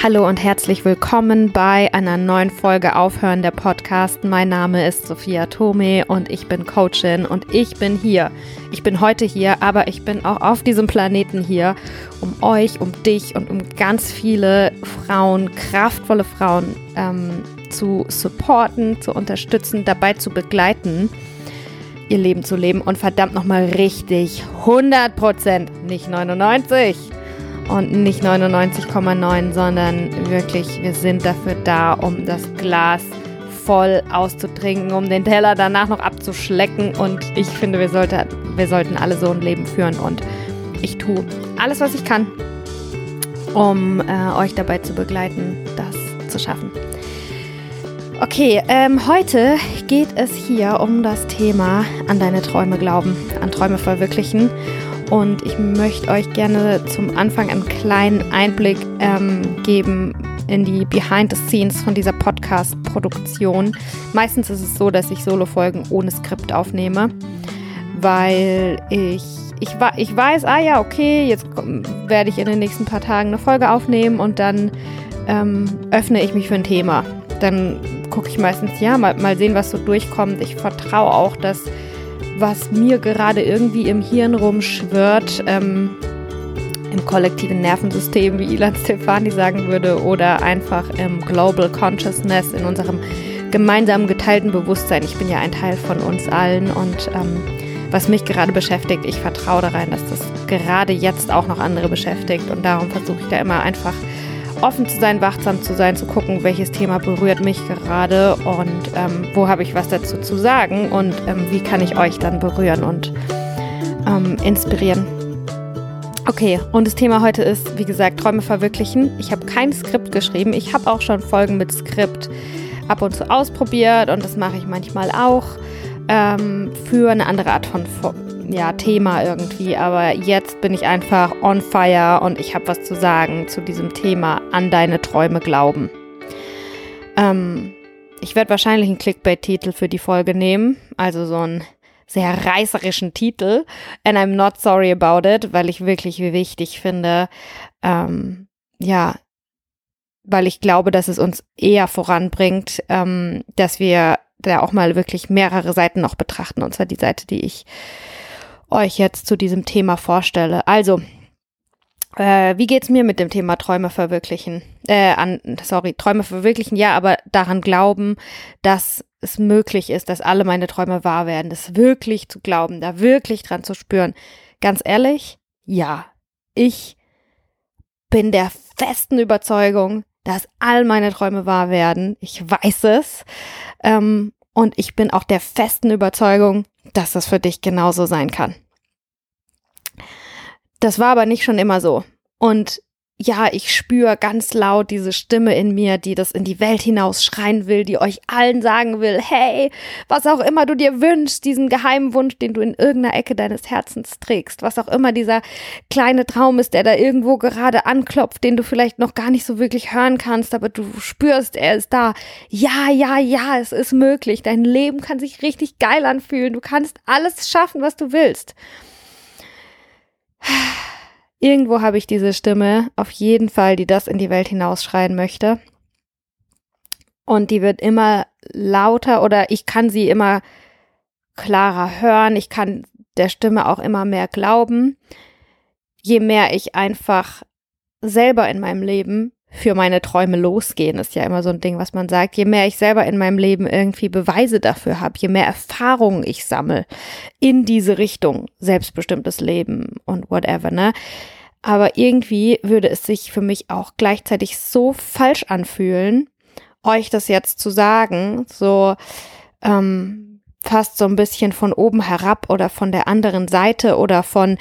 Hallo und herzlich willkommen bei einer neuen Folge Aufhören der Podcast. Mein Name ist Sophia Tome und ich bin Coachin und ich bin hier. Ich bin heute hier, aber ich bin auch auf diesem Planeten hier, um euch, um dich und um ganz viele Frauen, kraftvolle Frauen ähm, zu supporten, zu unterstützen, dabei zu begleiten, ihr Leben zu leben und verdammt nochmal richtig 100 Prozent, nicht 99 und nicht 99,9, sondern wirklich, wir sind dafür da, um das Glas voll auszutrinken, um den Teller danach noch abzuschlecken. Und ich finde, wir, sollte, wir sollten alle so ein Leben führen. Und ich tue alles, was ich kann, um äh, euch dabei zu begleiten, das zu schaffen. Okay, ähm, heute geht es hier um das Thema an deine Träume glauben, an Träume verwirklichen und ich möchte euch gerne zum Anfang einen kleinen Einblick ähm, geben in die Behind the Scenes von dieser Podcast-Produktion. Meistens ist es so, dass ich Solo-Folgen ohne Skript aufnehme, weil ich, ich, ich weiß, ah ja, okay, jetzt werde ich in den nächsten paar Tagen eine Folge aufnehmen und dann ähm, öffne ich mich für ein Thema. Dann gucke ich meistens, ja, mal, mal sehen, was so durchkommt. Ich vertraue auch, dass was mir gerade irgendwie im Hirn rumschwirrt, ähm, im kollektiven Nervensystem, wie Ilan Stefani sagen würde, oder einfach im Global Consciousness, in unserem gemeinsamen geteilten Bewusstsein. Ich bin ja ein Teil von uns allen und ähm, was mich gerade beschäftigt, ich vertraue daran, dass das gerade jetzt auch noch andere beschäftigt und darum versuche ich da immer einfach offen zu sein, wachsam zu sein, zu gucken, welches Thema berührt mich gerade und ähm, wo habe ich was dazu zu sagen und ähm, wie kann ich euch dann berühren und ähm, inspirieren. Okay, und das Thema heute ist, wie gesagt, Träume verwirklichen. Ich habe kein Skript geschrieben. Ich habe auch schon Folgen mit Skript ab und zu ausprobiert und das mache ich manchmal auch ähm, für eine andere Art von ja, Thema irgendwie, aber jetzt bin ich einfach on fire und ich habe was zu sagen zu diesem Thema an deine Träume glauben. Ähm, ich werde wahrscheinlich einen Clickbait-Titel für die Folge nehmen, also so einen sehr reißerischen Titel. And I'm not sorry about it, weil ich wirklich wichtig finde, ähm, ja, weil ich glaube, dass es uns eher voranbringt, ähm, dass wir da auch mal wirklich mehrere Seiten noch betrachten, und zwar die Seite, die ich euch jetzt zu diesem Thema vorstelle. Also, äh, wie geht's mir mit dem Thema Träume verwirklichen? Äh, an, sorry, Träume verwirklichen, ja, aber daran glauben, dass es möglich ist, dass alle meine Träume wahr werden, das wirklich zu glauben, da wirklich dran zu spüren. Ganz ehrlich, ja, ich bin der festen Überzeugung, dass all meine Träume wahr werden. Ich weiß es. Ähm, und ich bin auch der festen Überzeugung, dass das für dich genauso sein kann. Das war aber nicht schon immer so. Und ja, ich spüre ganz laut diese Stimme in mir, die das in die Welt hinaus schreien will, die euch allen sagen will, hey, was auch immer du dir wünschst, diesen geheimen Wunsch, den du in irgendeiner Ecke deines Herzens trägst, was auch immer dieser kleine Traum ist, der da irgendwo gerade anklopft, den du vielleicht noch gar nicht so wirklich hören kannst, aber du spürst, er ist da. Ja, ja, ja, es ist möglich. Dein Leben kann sich richtig geil anfühlen. Du kannst alles schaffen, was du willst. Irgendwo habe ich diese Stimme, auf jeden Fall, die das in die Welt hinausschreien möchte. Und die wird immer lauter oder ich kann sie immer klarer hören. Ich kann der Stimme auch immer mehr glauben. Je mehr ich einfach selber in meinem Leben für meine Träume losgehen, ist ja immer so ein Ding, was man sagt. Je mehr ich selber in meinem Leben irgendwie Beweise dafür habe, je mehr Erfahrungen ich sammle in diese Richtung, selbstbestimmtes Leben und whatever, ne? Aber irgendwie würde es sich für mich auch gleichzeitig so falsch anfühlen, euch das jetzt zu sagen, so ähm, fast so ein bisschen von oben herab oder von der anderen Seite oder von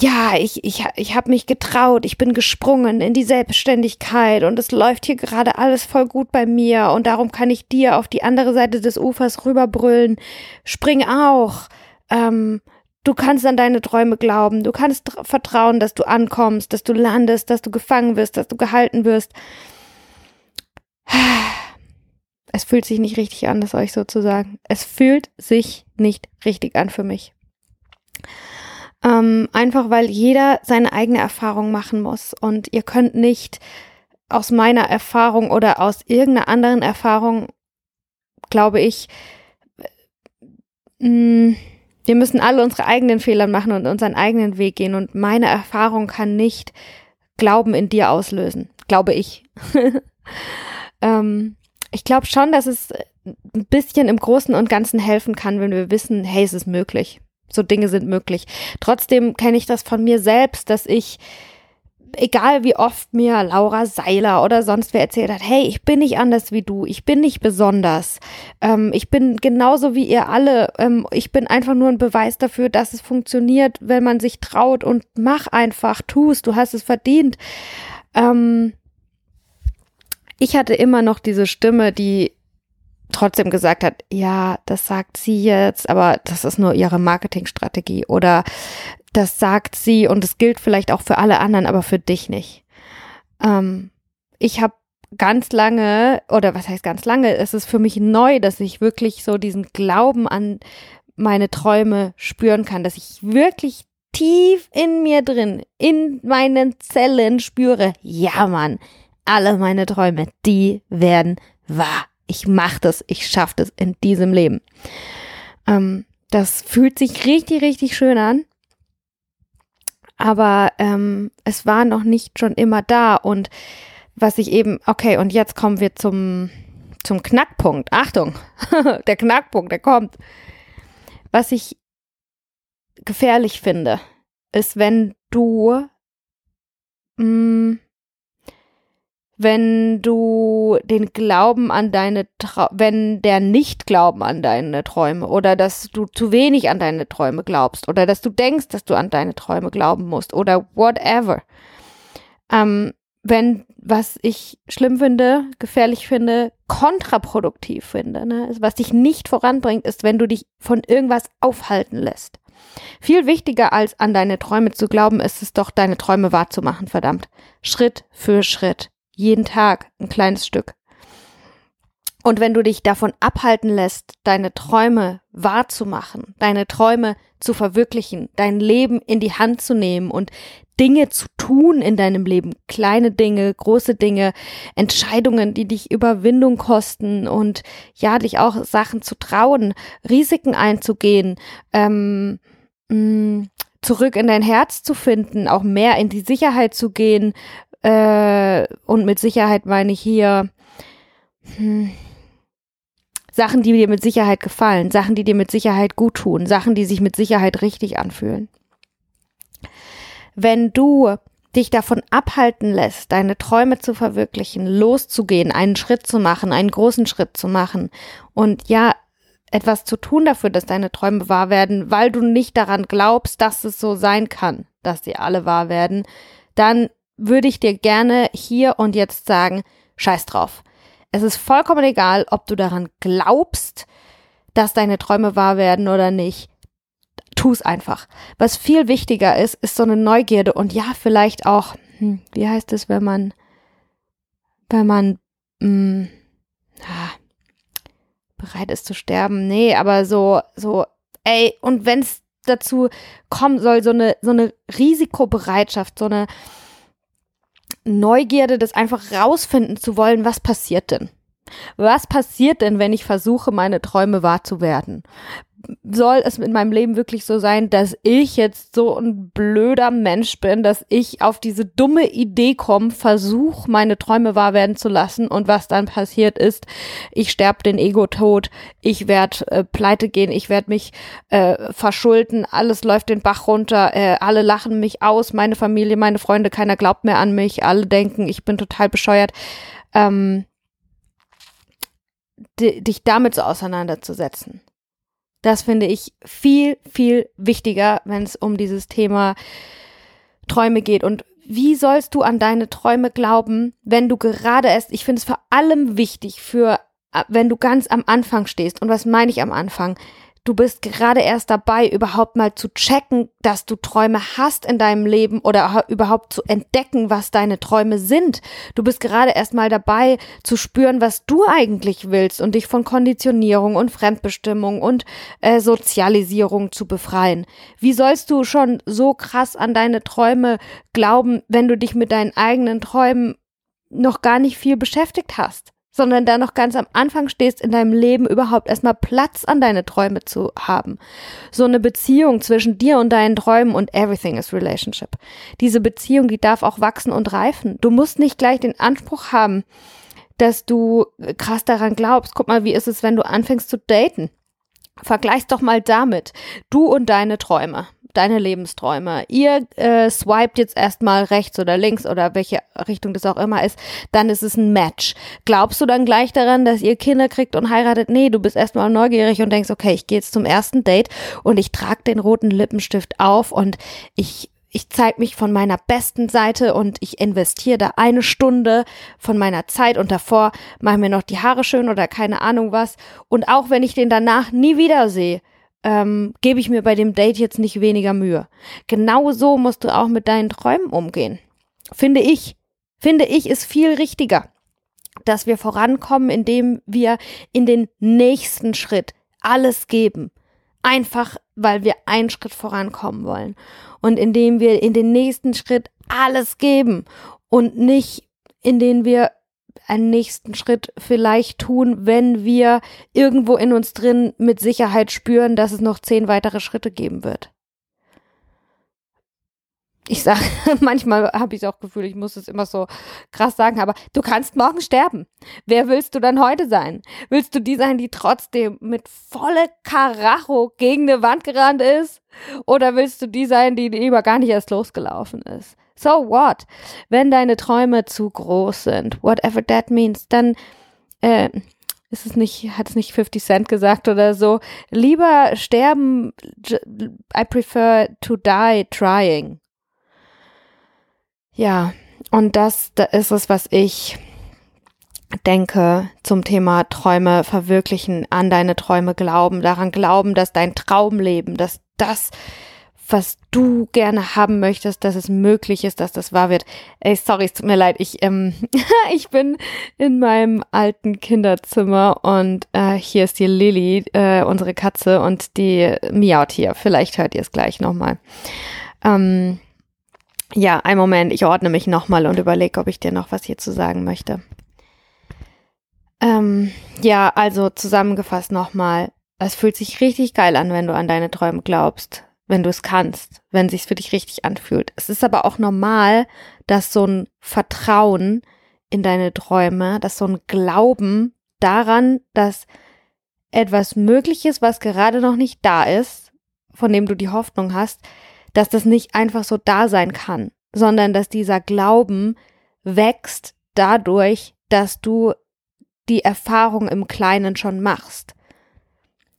ja, ich, ich, ich habe mich getraut, ich bin gesprungen in die Selbstständigkeit und es läuft hier gerade alles voll gut bei mir und darum kann ich dir auf die andere Seite des Ufers rüberbrüllen. Spring auch. Ähm, du kannst an deine Träume glauben, du kannst vertrauen, dass du ankommst, dass du landest, dass du gefangen wirst, dass du gehalten wirst. Es fühlt sich nicht richtig an, das euch so zu sagen. Es fühlt sich nicht richtig an für mich. Ähm, einfach weil jeder seine eigene Erfahrung machen muss und ihr könnt nicht aus meiner Erfahrung oder aus irgendeiner anderen Erfahrung, glaube ich, mh, mm, wir müssen alle unsere eigenen Fehler machen und unseren eigenen Weg gehen. Und meine Erfahrung kann nicht Glauben in dir auslösen, glaube ich. ähm, ich glaube schon, dass es ein bisschen im Großen und Ganzen helfen kann, wenn wir wissen, hey, es ist möglich. So Dinge sind möglich. Trotzdem kenne ich das von mir selbst, dass ich egal wie oft mir Laura Seiler oder sonst wer erzählt hat, hey, ich bin nicht anders wie du, ich bin nicht besonders, ähm, ich bin genauso wie ihr alle, ähm, ich bin einfach nur ein Beweis dafür, dass es funktioniert, wenn man sich traut und mach einfach, tust, du hast es verdient. Ähm, ich hatte immer noch diese Stimme, die trotzdem gesagt hat, ja, das sagt sie jetzt, aber das ist nur ihre Marketingstrategie oder das sagt sie und es gilt vielleicht auch für alle anderen, aber für dich nicht. Ähm, ich habe ganz lange, oder was heißt ganz lange, es ist für mich neu, dass ich wirklich so diesen Glauben an meine Träume spüren kann, dass ich wirklich tief in mir drin, in meinen Zellen spüre, ja Mann, alle meine Träume, die werden wahr. Ich mach das, ich schaff das in diesem Leben. Ähm, das fühlt sich richtig, richtig schön an aber ähm, es war noch nicht schon immer da. Und was ich eben, okay, und jetzt kommen wir zum, zum Knackpunkt. Achtung, der Knackpunkt, der kommt. Was ich gefährlich finde, ist, wenn du mh, mm, wenn du den Glauben an deine, Tra wenn der Nicht-Glauben an deine Träume oder dass du zu wenig an deine Träume glaubst oder dass du denkst, dass du an deine Träume glauben musst oder whatever. Ähm, wenn, was ich schlimm finde, gefährlich finde, kontraproduktiv finde, ne? was dich nicht voranbringt, ist, wenn du dich von irgendwas aufhalten lässt. Viel wichtiger als an deine Träume zu glauben, ist es doch, deine Träume wahrzumachen, verdammt. Schritt für Schritt jeden Tag ein kleines Stück. Und wenn du dich davon abhalten lässt, deine Träume wahrzumachen, deine Träume zu verwirklichen, dein Leben in die Hand zu nehmen und Dinge zu tun in deinem Leben, kleine Dinge, große Dinge, Entscheidungen, die dich Überwindung kosten und ja, dich auch Sachen zu trauen, Risiken einzugehen, ähm, mh, mm, zurück in dein Herz zu finden, auch mehr in die Sicherheit zu gehen, äh, und mit Sicherheit meine ich hier hm, Sachen, die dir mit Sicherheit gefallen, Sachen, die dir mit Sicherheit gut tun, Sachen, die sich mit Sicherheit richtig anfühlen. Wenn du dich davon abhalten lässt, deine Träume zu verwirklichen, loszugehen, einen Schritt zu machen, einen großen Schritt zu machen und ja, etwas zu tun dafür, dass deine Träume wahr werden, weil du nicht daran glaubst, dass es so sein kann, dass sie alle wahr werden, dann würde ich dir gerne hier und jetzt sagen, scheiß drauf. Es ist vollkommen egal, ob du daran glaubst, dass deine Träume wahr werden oder nicht. Tu es einfach. Was viel wichtiger ist, ist so eine Neugierde und ja, vielleicht auch, hm, wie heißt es, wenn man, wenn man mh, hm, ah, bereit ist zu sterben. Nee, aber so, so, ey, und wenn es dazu kommen soll, so eine, so eine Risikobereitschaft, so eine, Neugierde, das einfach rausfinden zu wollen, was passiert denn? Was passiert denn, wenn ich versuche, meine Träume wahr zu werden? Soll es in meinem Leben wirklich so sein, dass ich jetzt so ein blöder Mensch bin, dass ich auf diese dumme Idee komme, versuche, meine Träume wahr werden zu lassen und was dann passiert ist, ich sterbe den Ego-Tod, ich werde äh, pleite gehen, ich werde mich äh, verschulden, alles läuft den Bach runter, äh, alle lachen mich aus, meine Familie, meine Freunde, keiner glaubt mehr an mich, alle denken, ich bin total bescheuert. Ähm, dich damit so auseinanderzusetzen. Das finde ich viel, viel wichtiger, wenn es um dieses Thema Träume geht. Und wie sollst du an deine Träume glauben, wenn du gerade erst, ich finde es vor allem wichtig für, äh, wenn du ganz am Anfang stehst. Und was meine ich am Anfang? Du bist gerade erst dabei, überhaupt mal zu checken, dass du Träume hast in deinem Leben oder überhaupt zu entdecken, was deine Träume sind. Du bist gerade erst mal dabei, zu spüren, was du eigentlich willst und dich von Konditionierung und Fremdbestimmung und äh, Sozialisierung zu befreien. Wie sollst du schon so krass an deine Träume glauben, wenn du dich mit deinen eigenen Träumen noch gar nicht viel beschäftigt hast, sondern da noch ganz am Anfang stehst, in deinem Leben überhaupt erstmal Platz an deine Träume zu haben. So eine Beziehung zwischen dir und deinen Träumen und everything is relationship. Diese Beziehung, die darf auch wachsen und reifen. Du musst nicht gleich den Anspruch haben, dass du krass daran glaubst. Guck mal, wie ist es, wenn du anfängst zu daten? Vergleich's doch mal damit. Du und deine Träume deine Lebensträume. Ihr äh, swiped jetzt erstmal rechts oder links oder welche Richtung das auch immer ist, dann ist es ein Match. Glaubst du dann gleich daran, dass ihr Kinder kriegt und heiratet? Nee, du bist erstmal neugierig und denkst, okay, ich gehe jetzt zum ersten Date und ich trage den roten Lippenstift auf und ich ich zeige mich von meiner besten Seite und ich investiere da eine Stunde von meiner Zeit und davor mache mir noch die Haare schön oder keine Ahnung was. Und auch wenn ich den danach nie wiedersehe, ähm, gebe ich mir bei dem Date jetzt nicht weniger Mühe. Genau so musst du auch mit deinen Träumen umgehen. Finde ich. Finde ich ist viel richtiger, dass wir vorankommen, indem wir in den nächsten Schritt alles geben. Einfach, weil wir einen Schritt vorankommen wollen. Und indem wir in den nächsten Schritt alles geben und nicht, indem wir einen nächsten Schritt vielleicht tun, wenn wir irgendwo in uns drin mit Sicherheit spüren, dass es noch zehn weitere Schritte geben wird. Ich sage, manchmal habe ich auch Gefühl, ich muss es immer so krass sagen, aber du kannst morgen sterben. Wer willst du dann heute sein? Willst du die sein, die trotzdem mit volle Karacho gegen eine Wand gerannt ist? Oder willst du die sein, die lieber gar nicht erst losgelaufen ist? So what? Wenn deine Träume zu groß sind, whatever that means, dann äh, ist es nicht, hat es nicht 50 Cent gesagt oder so. Lieber sterben, I prefer to die trying. Ja, und das, das ist es, was ich denke zum Thema Träume verwirklichen, an deine Träume glauben, daran glauben, dass dein Traumleben, dass das was du gerne haben möchtest, dass es möglich ist, dass das wahr wird. Ey, sorry, es tut mir leid, ich, ähm, ich bin in meinem alten Kinderzimmer und äh, hier ist die Lilly, äh, unsere Katze, und die miaut hier. Vielleicht hört ihr es gleich nochmal. Ähm, ja, ein Moment, ich ordne mich nochmal und überlege, ob ich dir noch was hier zu sagen möchte. Ähm, ja, also zusammengefasst nochmal. Es fühlt sich richtig geil an, wenn du an deine Träume glaubst wenn du es kannst, wenn sich's für dich richtig anfühlt. Es ist aber auch normal, dass so ein Vertrauen in deine Träume, dass so ein Glauben daran, dass etwas möglich ist, was gerade noch nicht da ist, von dem du die Hoffnung hast, dass das nicht einfach so da sein kann, sondern dass dieser Glauben wächst dadurch, dass du die Erfahrung im Kleinen schon machst.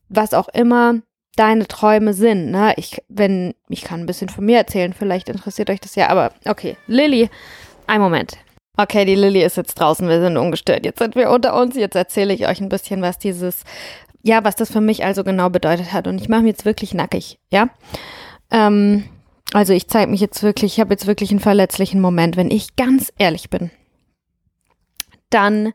Was auch immer deine Träume sind. Ne? Ich, wenn, ich kann ein bisschen von mir erzählen, vielleicht interessiert euch das ja, aber okay. Lilly, ein Moment. Okay, die Lilly ist jetzt draußen, wir sind ungestört. Jetzt sind wir unter uns. Jetzt erzähle ich euch ein bisschen, was dieses, ja, was das für mich also genau bedeutet hat. Und ich mache mich jetzt wirklich nackig, ja. Ähm, also ich zeige mich jetzt wirklich, ich habe jetzt wirklich einen verletzlichen Moment, wenn ich ganz ehrlich bin. Dann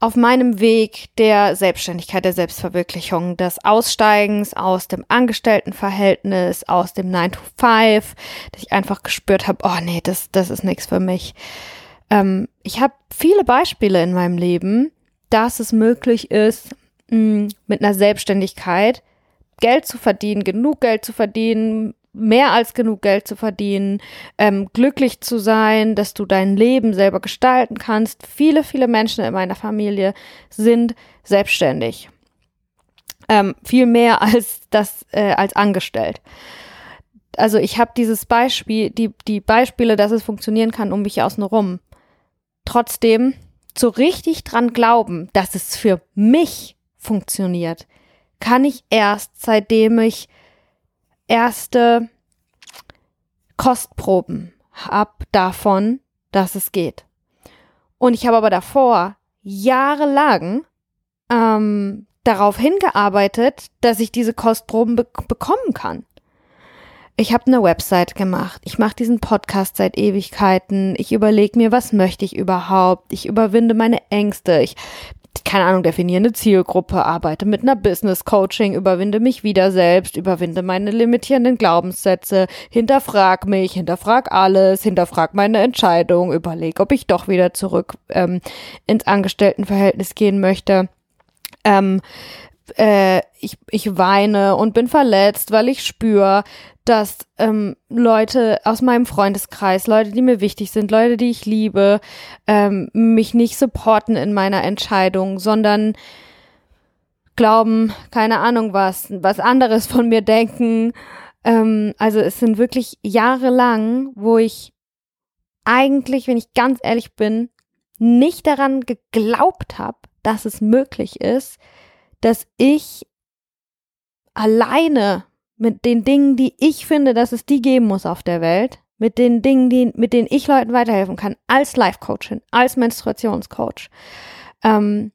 auf meinem Weg der Selbstständigkeit, der Selbstverwirklichung, des Aussteigens aus dem Angestelltenverhältnis, aus dem 9 to 5, dass ich einfach gespürt habe, oh nee, das, das ist nichts für mich. Ähm, ich habe viele Beispiele in meinem Leben, dass es möglich ist, mh, mit einer Selbstständigkeit Geld zu verdienen, genug Geld zu verdienen, mehr als genug Geld zu verdienen, ähm, glücklich zu sein, dass du dein Leben selber gestalten kannst. Viele, viele Menschen in meiner Familie sind selbstständig. Ähm, viel mehr als das äh, als angestellt. Also ich habe dieses Beispiel, die, die Beispiele, dass es funktionieren kann, um mich außen rum. Trotzdem so richtig dran glauben, dass es für mich funktioniert, kann ich erst, seitdem ich erste Kostproben ab davon, dass es geht. Und ich habe aber davor jahrelang ähm, darauf hingearbeitet, dass ich diese Kostproben be bekommen kann. Ich habe eine Website gemacht. Ich mache diesen Podcast seit Ewigkeiten. Ich überlege mir, was möchte ich überhaupt. Ich überwinde meine Ängste. Ich keine Ahnung, definiere eine Zielgruppe, arbeite mit einer Business Coaching, überwinde mich wieder selbst, überwinde meine limitierenden Glaubenssätze, hinterfrag mich, hinterfrag alles, hinterfrag meine Entscheidung, überleg, ob ich doch wieder zurück ähm, ins Angestelltenverhältnis gehen möchte. Ähm, äh, ich, ich weine und bin verletzt, weil ich spüre, dass ähm, Leute aus meinem Freundeskreis, Leute, die mir wichtig sind, Leute, die ich liebe, ähm, mich nicht supporten in meiner Entscheidung, sondern glauben, keine Ahnung was, was anderes von mir denken. Ähm, also es sind wirklich Jahre lang, wo ich eigentlich, wenn ich ganz ehrlich bin, nicht daran geglaubt habe, dass es möglich ist, dass ich alleine mit den Dingen, die ich finde, dass es die geben muss auf der Welt, mit den Dingen, die, mit denen ich Leuten weiterhelfen kann, als Life-Coachin, als Menstruationscoach, ähm,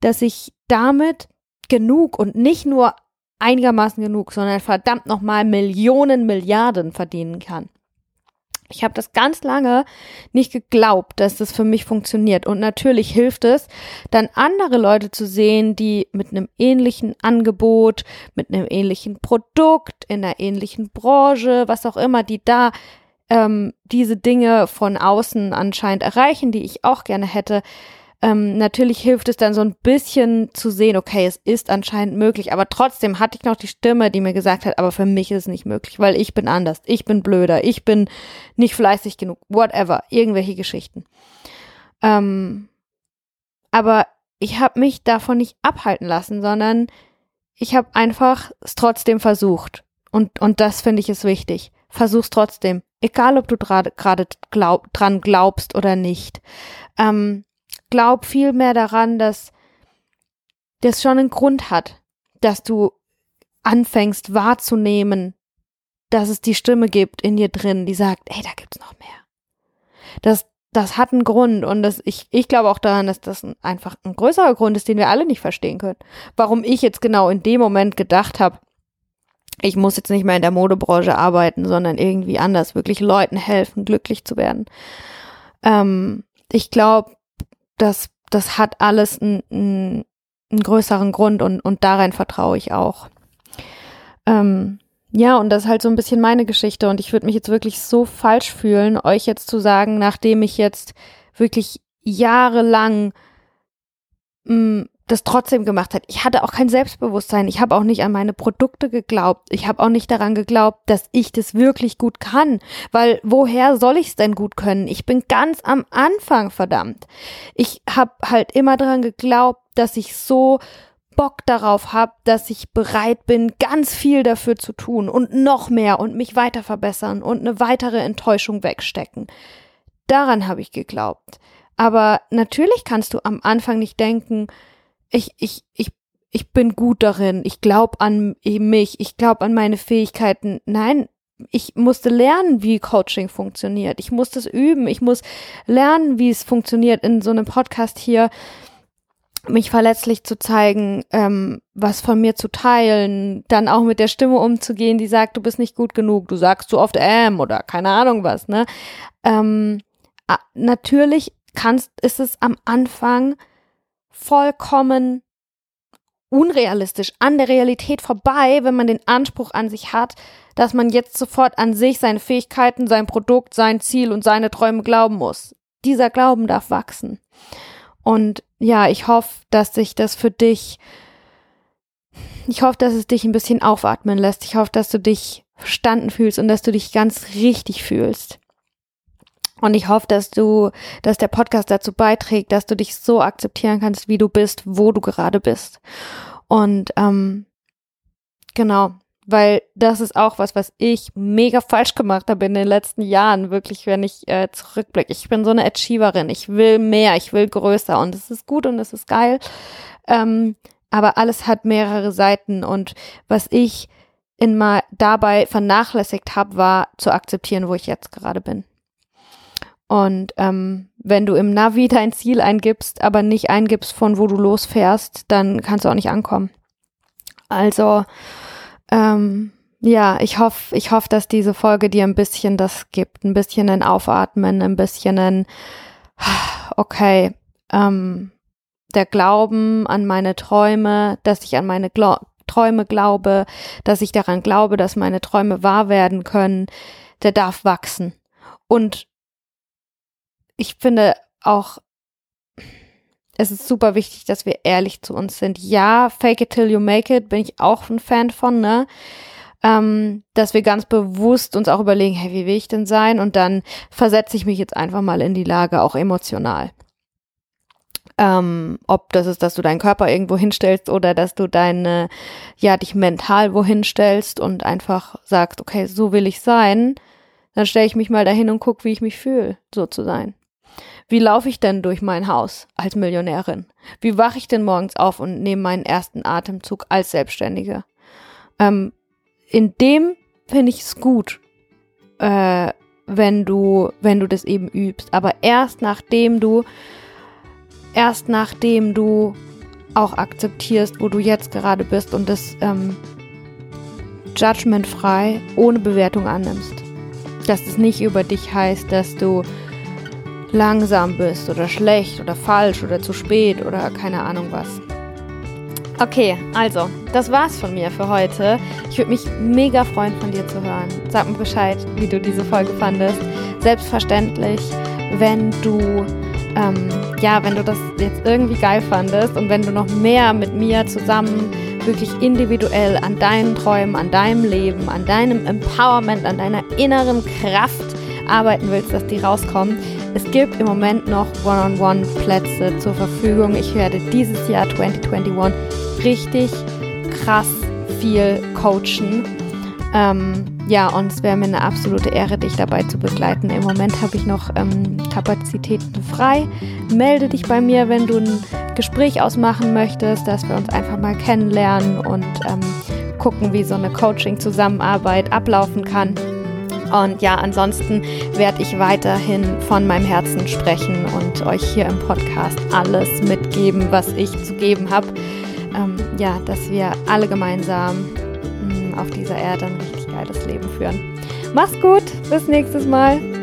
dass ich damit genug und nicht nur einigermaßen genug, sondern verdammt nochmal Millionen, Milliarden verdienen kann. Ich habe das ganz lange nicht geglaubt, dass das für mich funktioniert. Und natürlich hilft es, dann andere Leute zu sehen, die mit einem ähnlichen Angebot, mit einem ähnlichen Produkt, in einer ähnlichen Branche, was auch immer, die da ähm, diese Dinge von außen anscheinend erreichen, die ich auch gerne hätte, ähm, natürlich hilft es dann so ein bisschen zu sehen, okay, es ist anscheinend möglich, aber trotzdem hatte ich noch die Stimme, die mir gesagt hat, aber für mich ist es nicht möglich, weil ich bin anders, ich bin blöder, ich bin nicht fleißig genug, whatever, irgendwelche Geschichten. Ähm, aber ich habe mich davon nicht abhalten lassen, sondern ich habe einfach es trotzdem versucht. Und, und das finde ich ist wichtig. Versuch's trotzdem. Egal, ob du gerade glaub, dran glaubst oder nicht. Ähm, glaub viel mehr daran, dass das schon einen Grund hat, dass du anfängst wahrzunehmen, dass es die Stimme gibt in dir drin, die sagt, ey, da gibt's noch mehr. Das, das hat einen Grund und das, ich, ich glaube auch daran, dass das einfach ein größerer Grund ist, den wir alle nicht verstehen können. Warum ich jetzt genau in dem Moment gedacht habe, ich muss jetzt nicht mehr in der Modebranche arbeiten, sondern irgendwie anders, wirklich Leuten helfen, glücklich zu werden. Ähm, ich glaube, das, das hat alles einen, einen, größeren Grund und, und darin vertraue ich auch. Ähm, ja, und das ist halt so ein bisschen meine Geschichte und ich würde mich jetzt wirklich so falsch fühlen, euch jetzt zu sagen, nachdem ich jetzt wirklich jahrelang mh, mm, das trotzdem gemacht hat. Ich hatte auch kein Selbstbewusstsein. Ich habe auch nicht an meine Produkte geglaubt. Ich habe auch nicht daran geglaubt, dass ich das wirklich gut kann. Weil woher soll ich es denn gut können? Ich bin ganz am Anfang, verdammt. Ich habe halt immer daran geglaubt, dass ich so Bock darauf habe, dass ich bereit bin, ganz viel dafür zu tun und noch mehr und mich weiter verbessern und eine weitere Enttäuschung wegstecken. Daran habe ich geglaubt. Aber natürlich kannst du am Anfang nicht denken, ich, ich, ich, ich bin gut darin, ich glaube an mich, ich glaube an meine Fähigkeiten. Nein, ich musste lernen, wie Coaching funktioniert. Ich musste es üben. Ich muss lernen, wie es funktioniert, in so einem Podcast hier mich verletzlich zu zeigen, ähm, was von mir zu teilen, dann auch mit der Stimme umzugehen, die sagt, du bist nicht gut genug, du sagst zu oft ähm oder keine Ahnung was, ne? Ähm, natürlich kannst, ist es am Anfang vollkommen unrealistisch, an der Realität vorbei, wenn man den Anspruch an sich hat, dass man jetzt sofort an sich, seine Fähigkeiten, sein Produkt, sein Ziel und seine Träume glauben muss. Dieser Glauben darf wachsen. Und ja, ich hoffe, dass sich das für dich, ich hoffe, dass es dich ein bisschen aufatmen lässt. Ich hoffe, dass du dich verstanden fühlst und dass du dich ganz richtig fühlst. Und ich hoffe, dass du, dass der Podcast dazu beiträgt, dass du dich so akzeptieren kannst, wie du bist, wo du gerade bist. Und ähm, genau, weil das ist auch was, was ich mega falsch gemacht habe in den letzten Jahren, wirklich, wenn ich äh, zurückblicke. Ich bin so eine Achieverin, ich will mehr, ich will größer und es ist gut und es ist geil. Ähm, aber alles hat mehrere Seiten und was ich in mal dabei vernachlässigt habe, war zu akzeptieren, wo ich jetzt gerade bin. Und ähm, wenn du im Navi dein Ziel eingibst, aber nicht eingibst, von wo du losfährst, dann kannst du auch nicht ankommen. Also ähm, ja, ich hoffe, ich hoffe, dass diese Folge dir ein bisschen das gibt, ein bisschen ein Aufatmen, ein bisschen ein okay, ähm, der Glauben an meine Träume, dass ich an meine Gla Träume glaube, dass ich daran glaube, dass meine Träume wahr werden können, der darf wachsen. Und ich finde auch, es ist super wichtig, dass wir ehrlich zu uns sind. Ja, fake it till you make it, bin ich auch ein Fan von, ne? Ähm, dass wir ganz bewusst uns auch überlegen, hey, wie will ich denn sein? Und dann versetze ich mich jetzt einfach mal in die Lage, auch emotional. Ähm, ob das ist, dass du deinen Körper irgendwo hinstellst oder dass du deine, ja, dich mental wohin stellst und einfach sagst, okay, so will ich sein, dann stelle ich mich mal dahin und gucke, wie ich mich fühle, so zu sein. Wie laufe ich denn durch mein Haus als Millionärin? Wie wache ich denn morgens auf und nehme meinen ersten Atemzug als Selbstständige? Ähm, in dem finde ich es gut, äh, wenn du, wenn du das eben übst. Aber erst nachdem du, erst nachdem du auch akzeptierst, wo du jetzt gerade bist und das ähm, judgmentfrei ohne Bewertung annimmst. Dass es nicht über dich heißt, dass du langsam bist oder schlecht oder falsch oder zu spät oder keine Ahnung was. Okay, also, das war's von mir für heute. Ich würde mich mega freuen, von dir zu hören. Sag mir Bescheid, wie du diese Folge fandest. Selbstverständlich, wenn du, ähm, ja, wenn du das jetzt irgendwie geil fandest und wenn du noch mehr mit mir zusammen wirklich individuell an deinen Träumen, an deinem Leben, an deinem Empowerment, an deiner inneren Kraft arbeiten willst, dass die rauskommen, es gibt im Moment noch One-on-One-Plätze zur Verfügung. Ich werde dieses Jahr 2021 richtig krass viel coachen. Ähm, ja, und es wäre mir eine absolute Ehre, dich dabei zu begleiten. Im Moment habe ich noch ähm, Kapazitäten frei. Melde dich bei mir, wenn du ein Gespräch ausmachen möchtest, dass wir uns einfach mal kennenlernen und ähm, gucken, wie so eine Coaching-Zusammenarbeit ablaufen kann. Und ja, ansonsten werde ich weiterhin von meinem Herzen sprechen und euch hier im Podcast alles mitgeben, was ich zu geben habe. Ähm, ja, dass wir alle gemeinsam mh, mm, auf dieser Erde ein richtig geiles Leben führen. Mach's gut, bis nächstes Mal.